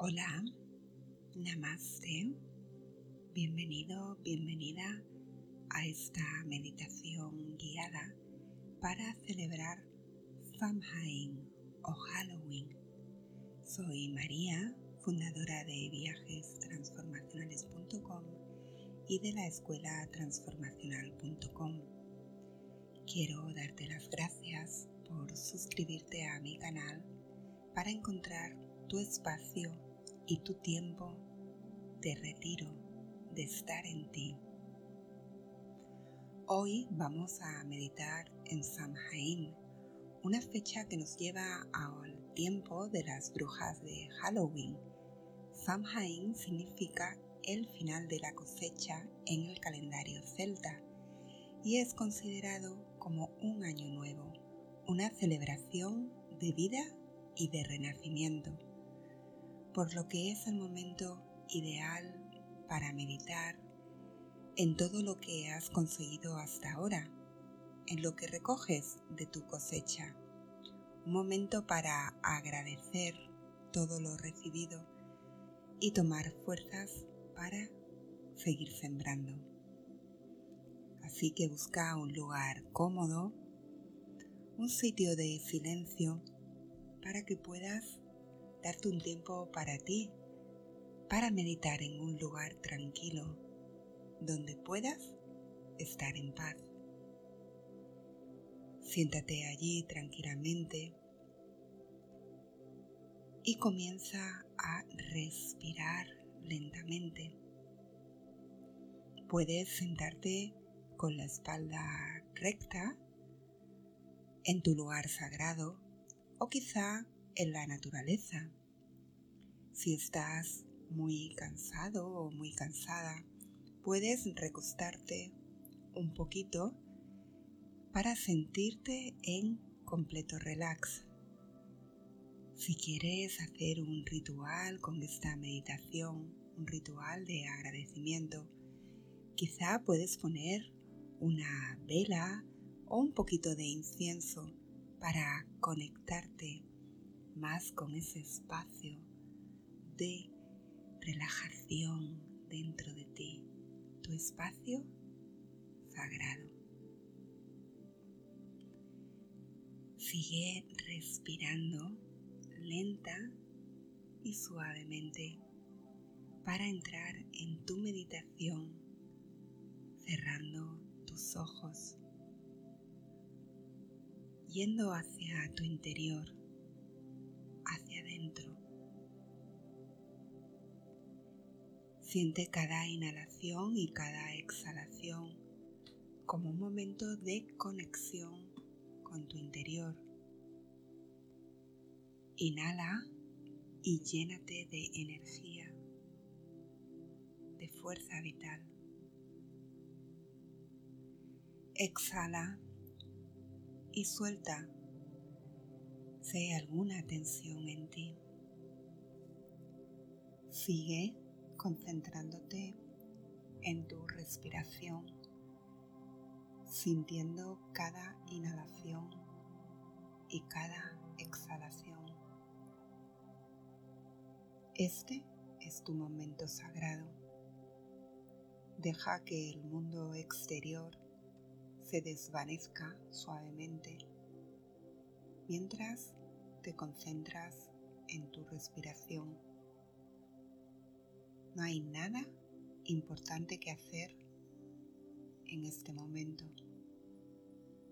Hola, namaste, bienvenido, bienvenida a esta meditación guiada para celebrar Samhain o Halloween. Soy María, fundadora de viajestransformacionales.com y de la escuela transformacional.com. Quiero darte las gracias por suscribirte a mi canal para encontrar tu espacio y tu tiempo de retiro, de estar en ti. Hoy vamos a meditar en Samhain, una fecha que nos lleva al tiempo de las brujas de Halloween. Samhain significa el final de la cosecha en el calendario celta y es considerado como un año nuevo, una celebración de vida y de renacimiento, por lo que es el momento ideal para meditar en todo lo que has conseguido hasta ahora, en lo que recoges de tu cosecha, un momento para agradecer todo lo recibido y tomar fuerzas para seguir sembrando. Así que busca un lugar cómodo, un sitio de silencio para que puedas darte un tiempo para ti, para meditar en un lugar tranquilo donde puedas estar en paz. Siéntate allí tranquilamente y comienza a respirar lentamente. Puedes sentarte con la espalda recta en tu lugar sagrado o quizá en la naturaleza. Si estás muy cansado o muy cansada, puedes recostarte un poquito para sentirte en completo relax. Si quieres hacer un ritual con esta meditación, un ritual de agradecimiento, quizá puedes poner una vela o un poquito de incienso para conectarte más con ese espacio de relajación dentro de ti, tu espacio sagrado. Sigue respirando lenta y suavemente para entrar en tu meditación cerrando tus ojos, yendo hacia tu interior, Siente cada inhalación y cada exhalación como un momento de conexión con tu interior. Inhala y llénate de energía, de fuerza vital. Exhala y suelta alguna tensión en ti. Sigue concentrándote en tu respiración, sintiendo cada inhalación y cada exhalación. Este es tu momento sagrado. Deja que el mundo exterior se desvanezca suavemente mientras te concentras en tu respiración. No hay nada importante que hacer en este momento.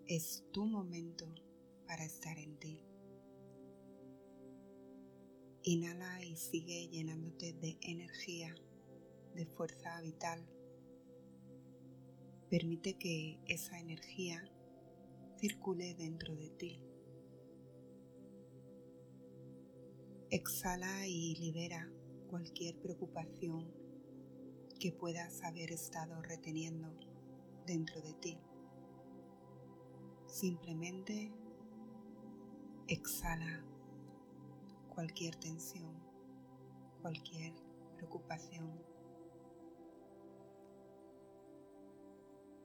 Es tu momento para estar en ti. Inhala y sigue llenándote de energía, de fuerza vital. Permite que esa energía circule dentro de ti. Exhala y libera cualquier preocupación que puedas haber estado reteniendo dentro de ti. Simplemente exhala cualquier tensión, cualquier preocupación.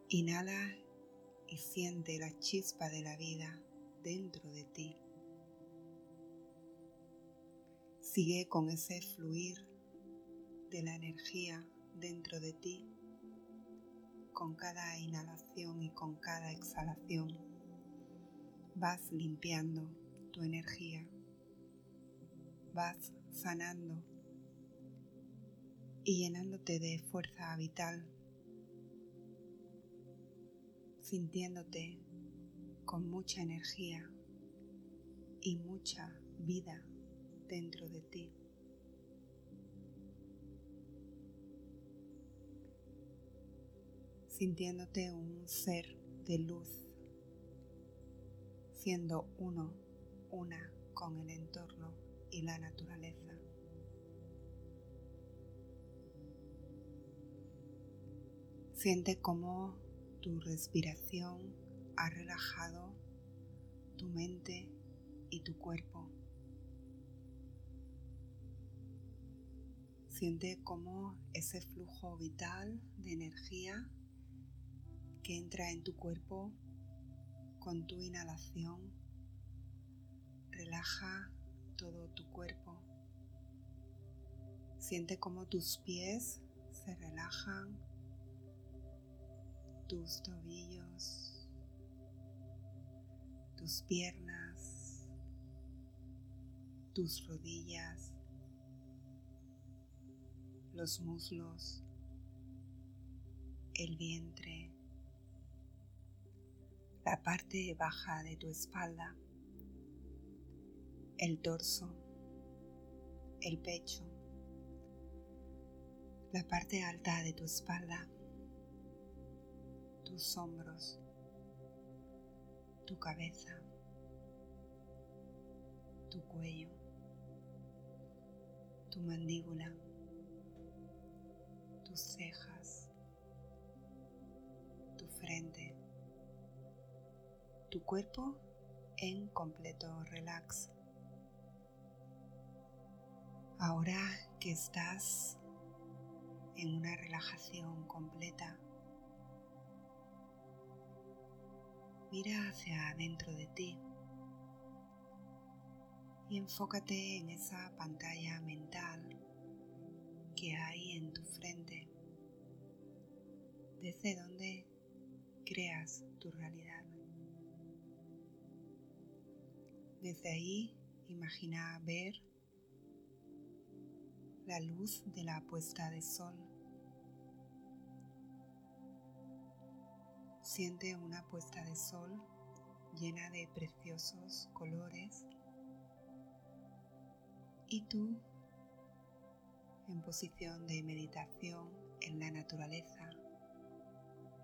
Inhala y siente la chispa de la vida dentro Sigue con ese fluir de la energía dentro de ti con cada inhalación y con cada exhalación. Vas limpiando tu energía, vas sanando y llenándote de fuerza vital, sintiéndote con mucha energía y mucha vida dentro de ti. Sintiéndote un ser de luz, siendo uno, una con el entorno y la naturaleza. Siente cómo tu respiración ha relajado tu mente y tu cuerpo. Siente cómo ese flujo vital de energía que entra en tu cuerpo con tu inhalación relaja todo tu cuerpo. Siente cómo tus pies se relajan tus tobillos, tus piernas, tus rodillas, los muslos, el vientre, la parte baja de tu espalda, el torso, el pecho, la parte alta de tu espalda tus hombros, tu cabeza, tu cuello, tu mandíbula, tus cejas, tu frente, tu cuerpo en completo relax. Ahora que estás en una relajación completa, Mira hacia adentro de ti y enfócate en esa pantalla mental que hay en tu frente, desde donde creas tu realidad. Desde ahí imagina ver la luz de la puesta de sol Siente una puesta de sol llena de preciosos colores y tú en posición de meditación en la naturaleza,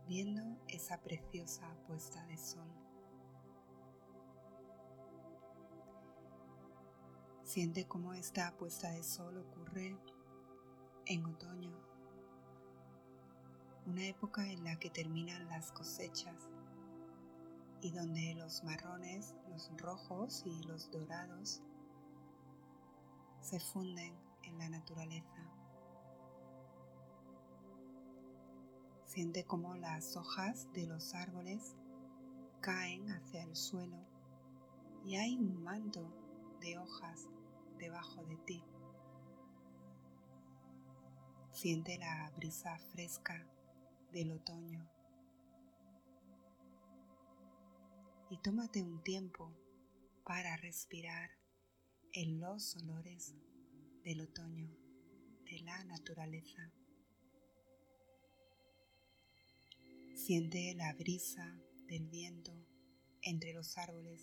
viendo esa preciosa puesta de sol. Siente cómo esta puesta de sol ocurre en otoño una época en la que terminan las cosechas y donde los marrones, los rojos y los dorados se funden en la naturaleza. Siente cómo las hojas de los árboles caen hacia el suelo y hay un manto de hojas debajo de ti. Siente la brisa fresca del otoño. Y tómate un tiempo para respirar en los olores del otoño, de la naturaleza. Siente la brisa del viento entre los árboles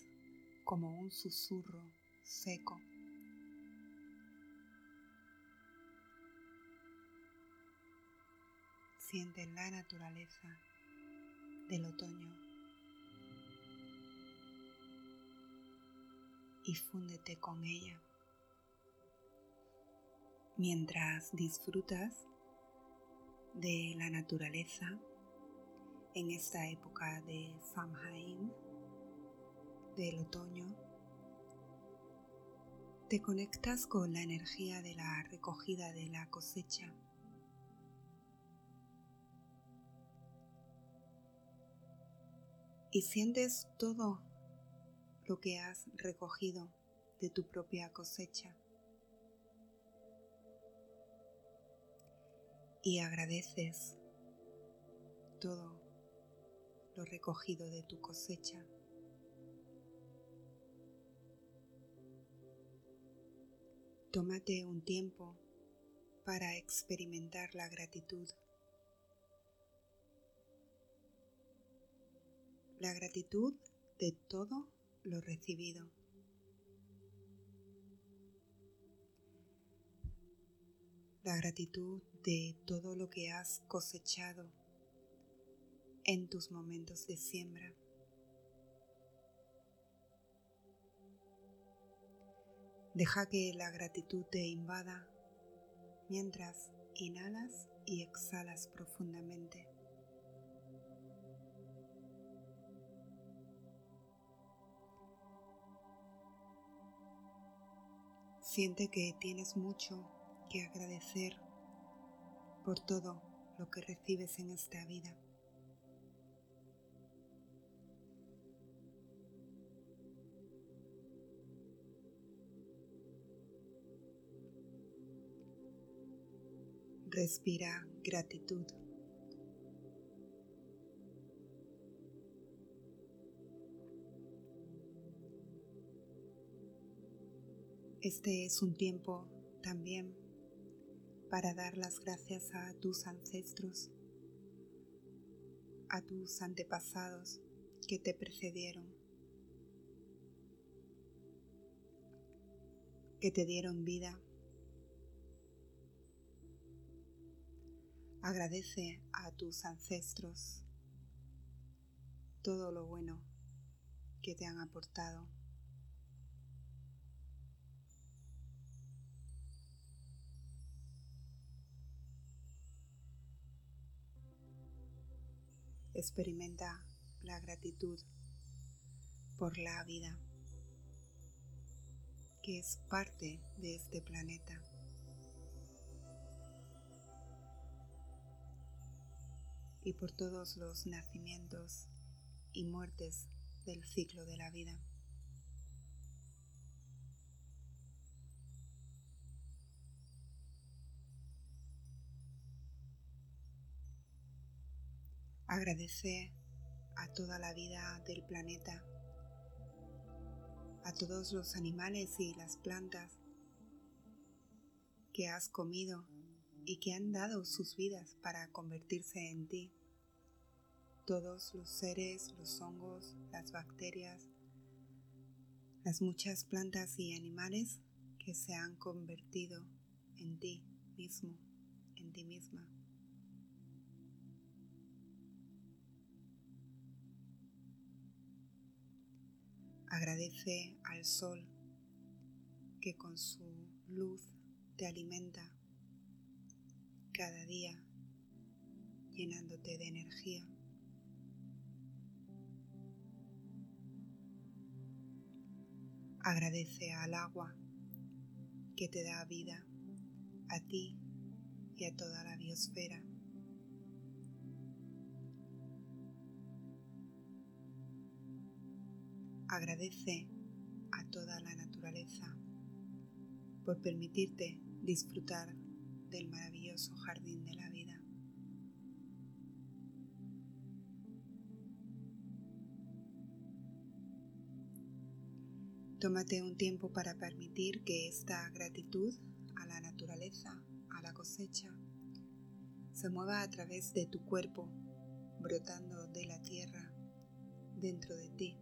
como un susurro seco siente la naturaleza del otoño y fúndete con ella. Mientras disfrutas de la naturaleza en esta época de Samhain, del otoño, te conectas con la energía de la recogida de la cosecha. Y sientes todo lo que has recogido de tu propia cosecha y agradeces todo lo recogido de tu cosecha. Tómate un tiempo para experimentar la gratitud. La gratitud de todo lo recibido. La gratitud de todo lo que has cosechado en tus momentos de siembra. Deja que la gratitud te invada mientras inhalas y exhalas profundamente. Siente que tienes mucho que agradecer por todo lo que recibes en esta vida. Respira gratitud. Este es un tiempo también para dar las gracias a tus ancestros, a tus antepasados que te precedieron, que te dieron vida Agradece a tus ancestros todo lo bueno que te han aportado. Experimenta la gratitud por la vida que es parte de este planeta. y por todos los nacimientos y muertes del ciclo de la vida. Agradece a toda la vida del planeta, a todos los animales y las plantas que has comido y que han dado sus vidas para convertirse en ti. Todos los seres, los hongos, las bacterias, las muchas plantas y animales que se han convertido en ti mismo, en ti misma. Agradece al sol que con su luz te alimenta cada día llenándote de energía. Agradece al agua que te da vida a ti y a toda la biosfera. Agradece a toda la naturaleza por permitirte disfrutar del maravilloso jardín de la vida. Tómate un tiempo para permitir que esta gratitud a la naturaleza, a la cosecha, se mueva a través de tu cuerpo, brotando de la tierra dentro de ti.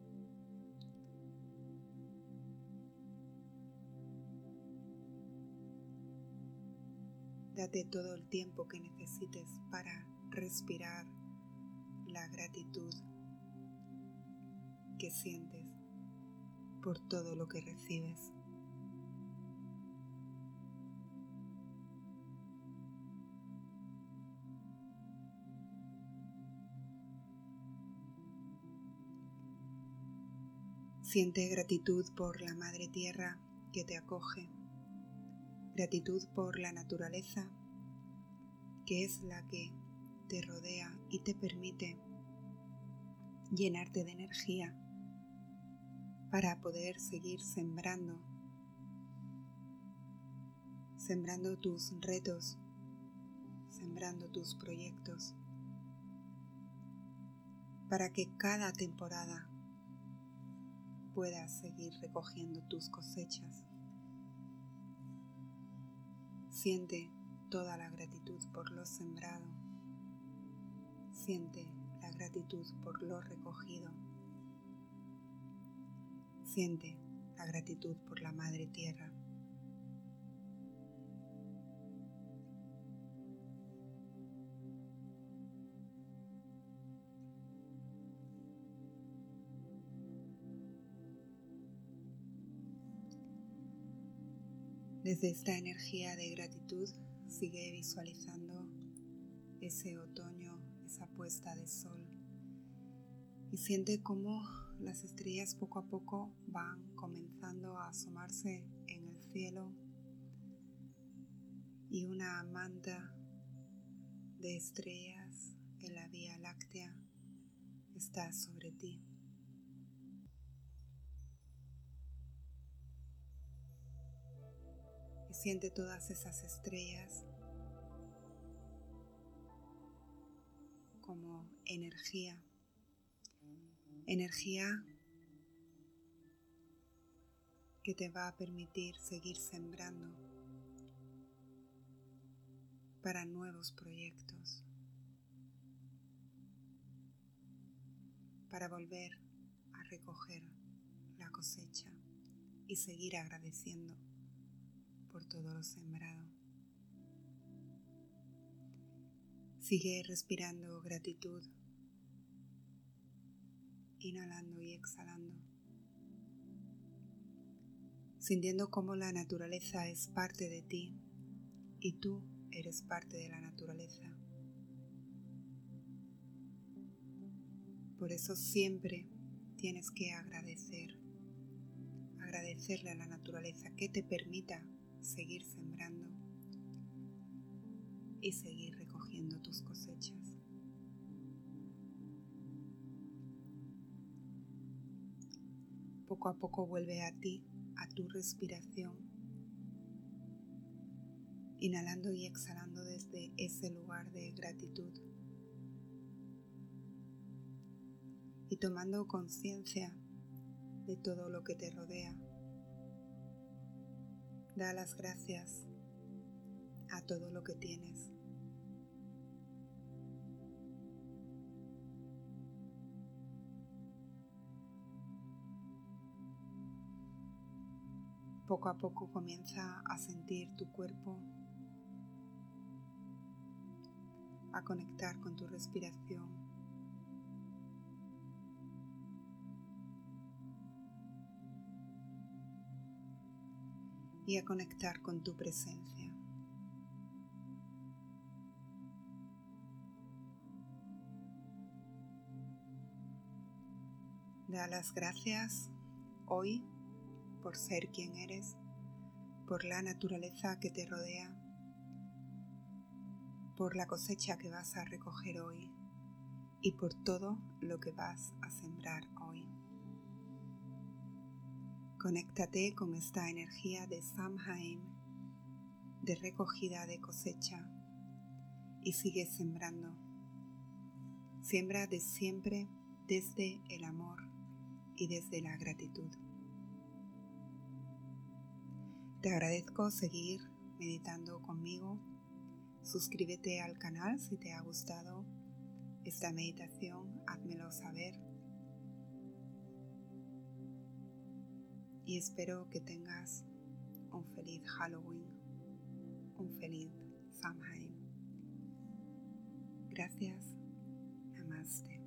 Date todo el tiempo que necesites para respirar la gratitud que sientes por todo lo que recibes. Siente gratitud por la Madre Tierra que te acoge gratitud por la naturaleza, que es la que te rodea y te permite llenarte de energía para poder seguir sembrando, sembrando tus retos, sembrando tus proyectos para que cada temporada puedas seguir recogiendo tus cosechas. Siente toda la gratitud por lo sembrado. Siente la gratitud por lo recogido. Siente la gratitud por la Madre Tierra. Desde esta energía de gratitud sigue visualizando ese otoño, esa puesta de sol y siente cómo las estrellas poco a poco van comenzando a asomarse en el cielo y una manta de estrellas en la Vía Láctea está sobre ti. Siente todas esas estrellas como energía. Energía que te va a permitir seguir sembrando para nuevos proyectos, para volver a recoger la cosecha y seguir agradeciendo por todo lo sembrado. Sigue respirando gratitud, inhalando y exhalando, sintiendo cómo la naturaleza es parte de ti y tú eres parte de la naturaleza. Por eso siempre tienes que agradecer, agradecerle a la naturaleza que te permita seguir sembrando y seguir recogiendo tus cosechas. Poco a poco vuelve a ti, a tu respiración, inhalando y exhalando desde ese lugar de gratitud y tomando conciencia de todo lo que te rodea Da las gracias a todo lo que tienes. Poco a poco comienza a sentir tu cuerpo, a conectar con tu respiración. Y a conectar con tu presencia. Da las gracias hoy por ser quien eres, por la naturaleza que te rodea, por la cosecha que vas a recoger hoy y por todo lo que vas a sembrar hoy. Conéctate con esta energía de Samhain, de recogida de cosecha, y sigue sembrando. Siembra de siempre desde el amor y desde la gratitud. Te agradezco seguir meditando conmigo. Suscríbete al canal si te ha gustado esta meditación, házmelo saber y espero que tengas un feliz Halloween, un feliz Samhain. Gracias. Namaste.